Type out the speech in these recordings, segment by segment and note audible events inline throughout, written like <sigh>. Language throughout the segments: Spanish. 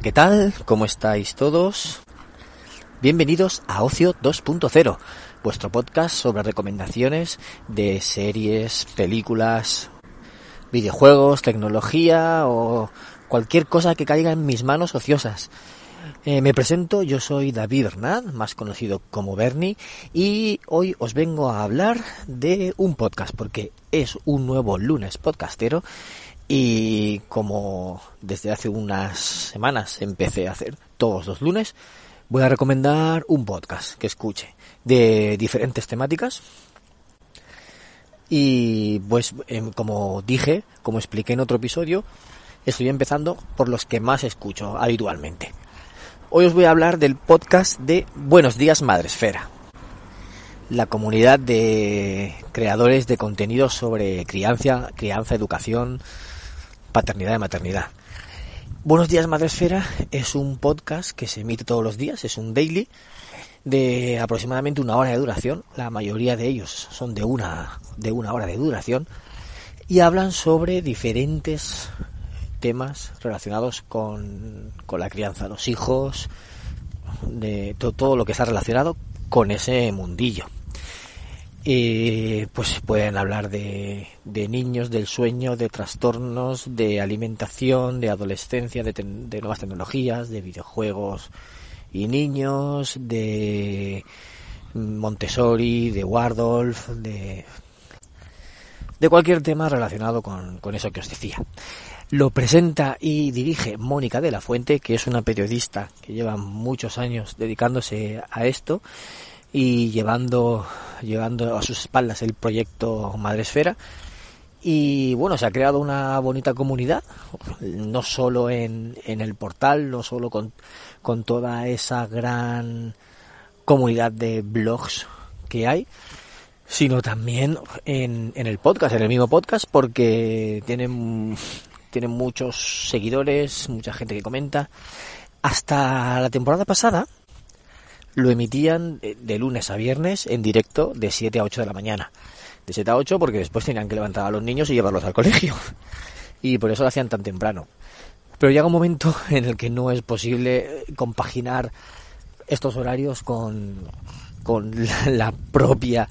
¿Qué tal? ¿Cómo estáis todos? Bienvenidos a Ocio 2.0, vuestro podcast sobre recomendaciones de series, películas, videojuegos, tecnología o cualquier cosa que caiga en mis manos ociosas. Eh, me presento, yo soy David Bernat, más conocido como Bernie, y hoy os vengo a hablar de un podcast, porque es un nuevo lunes podcastero, y como desde hace unas semanas empecé a hacer todos los lunes, voy a recomendar un podcast que escuche de diferentes temáticas. Y pues em, como dije, como expliqué en otro episodio, estoy empezando por los que más escucho habitualmente. Hoy os voy a hablar del podcast de Buenos Días Madresfera, la comunidad de creadores de contenidos sobre crianza, crianza, educación, paternidad y maternidad. Buenos días Madresfera es un podcast que se emite todos los días, es un daily de aproximadamente una hora de duración, la mayoría de ellos son de una, de una hora de duración y hablan sobre diferentes temas relacionados con, con la crianza los hijos, de todo lo que está relacionado con ese mundillo. Y pues pueden hablar de, de, niños, del sueño, de trastornos, de alimentación, de adolescencia, de, de, nuevas tecnologías, de videojuegos y niños, de Montessori, de Waldorf, de, de cualquier tema relacionado con, con eso que os decía. Lo presenta y dirige Mónica de la Fuente, que es una periodista que lleva muchos años dedicándose a esto y llevando, llevando a sus espaldas el proyecto Madresfera. Y bueno, se ha creado una bonita comunidad, no solo en, en el portal, no solo con, con toda esa gran comunidad de blogs que hay, sino también en, en el podcast, en el mismo podcast, porque tienen, tienen muchos seguidores, mucha gente que comenta. Hasta la temporada pasada, lo emitían de lunes a viernes en directo de 7 a 8 de la mañana. De 7 a 8 porque después tenían que levantar a los niños y llevarlos al <laughs> colegio. Y por eso lo hacían tan temprano. Pero llega un momento <laughs> en el que no es posible compaginar estos horarios con, con <laughs> la propia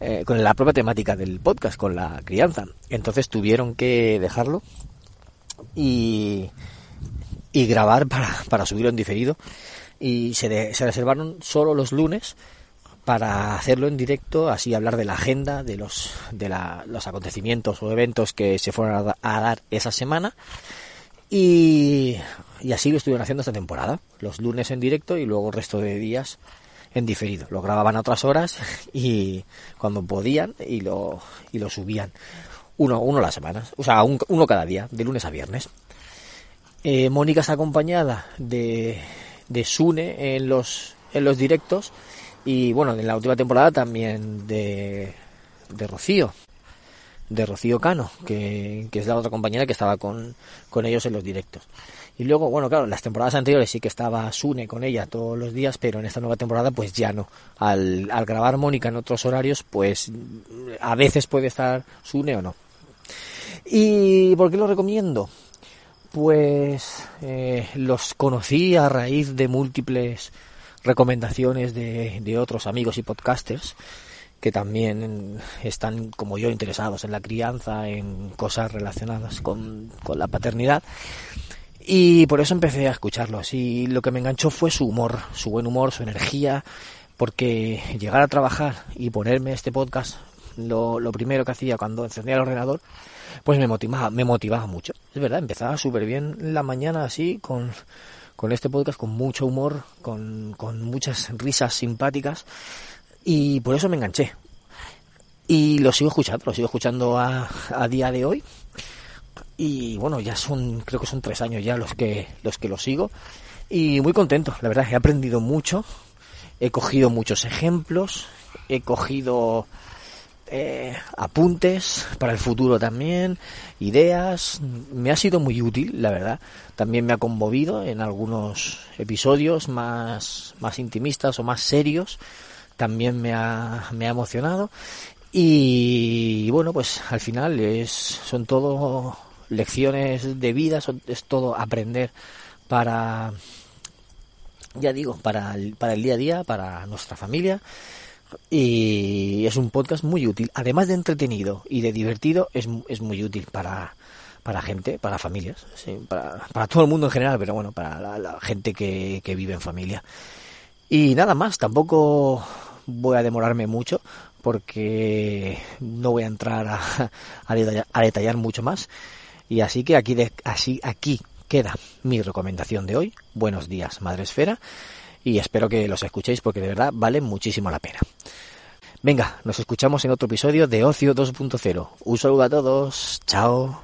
eh, con la propia temática del podcast, con la crianza. Entonces tuvieron que dejarlo y, y grabar para, para subirlo en diferido y se, se reservaron solo los lunes para hacerlo en directo, así hablar de la agenda, de los, de la, los acontecimientos o eventos que se fueron a, a dar esa semana. Y, y, así lo estuvieron haciendo esta temporada, los lunes en directo y luego el resto de días en diferido. Lo grababan a otras horas <laughs> y cuando podían y lo, y lo subían. Uno, uno a la semana, o sea, un, uno cada día, de lunes a viernes. Eh, Mónica está acompañada de, de Sune en los, en los directos y bueno, en la última temporada también de, de Rocío, de Rocío Cano, que, que es la otra compañera que estaba con, con ellos en los directos. Y luego, bueno, claro, las temporadas anteriores sí que estaba Sune con ella todos los días, pero en esta nueva temporada pues ya no. Al, al grabar Mónica en otros horarios, pues a veces puede estar Sune o no. ¿Y por qué lo recomiendo? Pues eh, los conocí a raíz de múltiples recomendaciones de, de otros amigos y podcasters que también están como yo interesados en la crianza, en cosas relacionadas con, con la paternidad. Y por eso empecé a escucharlos. Y lo que me enganchó fue su humor, su buen humor, su energía, porque llegar a trabajar y ponerme este podcast, lo, lo primero que hacía cuando encendía el ordenador, pues me motivaba, me motivaba mucho. Es verdad, empezaba súper bien la mañana así, con, con este podcast con mucho humor, con, con muchas risas simpáticas y por eso me enganché. Y lo sigo escuchando, lo sigo escuchando a, a día de hoy. Y bueno, ya son, creo que son tres años ya los que, los que lo sigo. Y muy contento, la verdad, he aprendido mucho, he cogido muchos ejemplos, he cogido eh, apuntes para el futuro también, ideas. Me ha sido muy útil, la verdad. También me ha conmovido en algunos episodios más, más intimistas o más serios. También me ha, me ha emocionado. Y, bueno, pues al final es, son todo lecciones de vida, son, es todo aprender para, ya digo, para para el día a día, para nuestra familia y es un podcast muy útil. Además de entretenido y de divertido, es, es muy útil para, para gente, para familias, para, para todo el mundo en general, pero bueno, para la, gente que, que vive en familia. Y nada más, tampoco voy a demorarme mucho porque no voy a entrar a, a, detallar, a detallar, mucho más. Y así que aquí, de, así, aquí queda mi recomendación de hoy. Buenos días, Madre Esfera y espero que los escuchéis porque de verdad vale muchísimo la pena. Venga, nos escuchamos en otro episodio de Ocio 2.0. Un saludo a todos. Chao.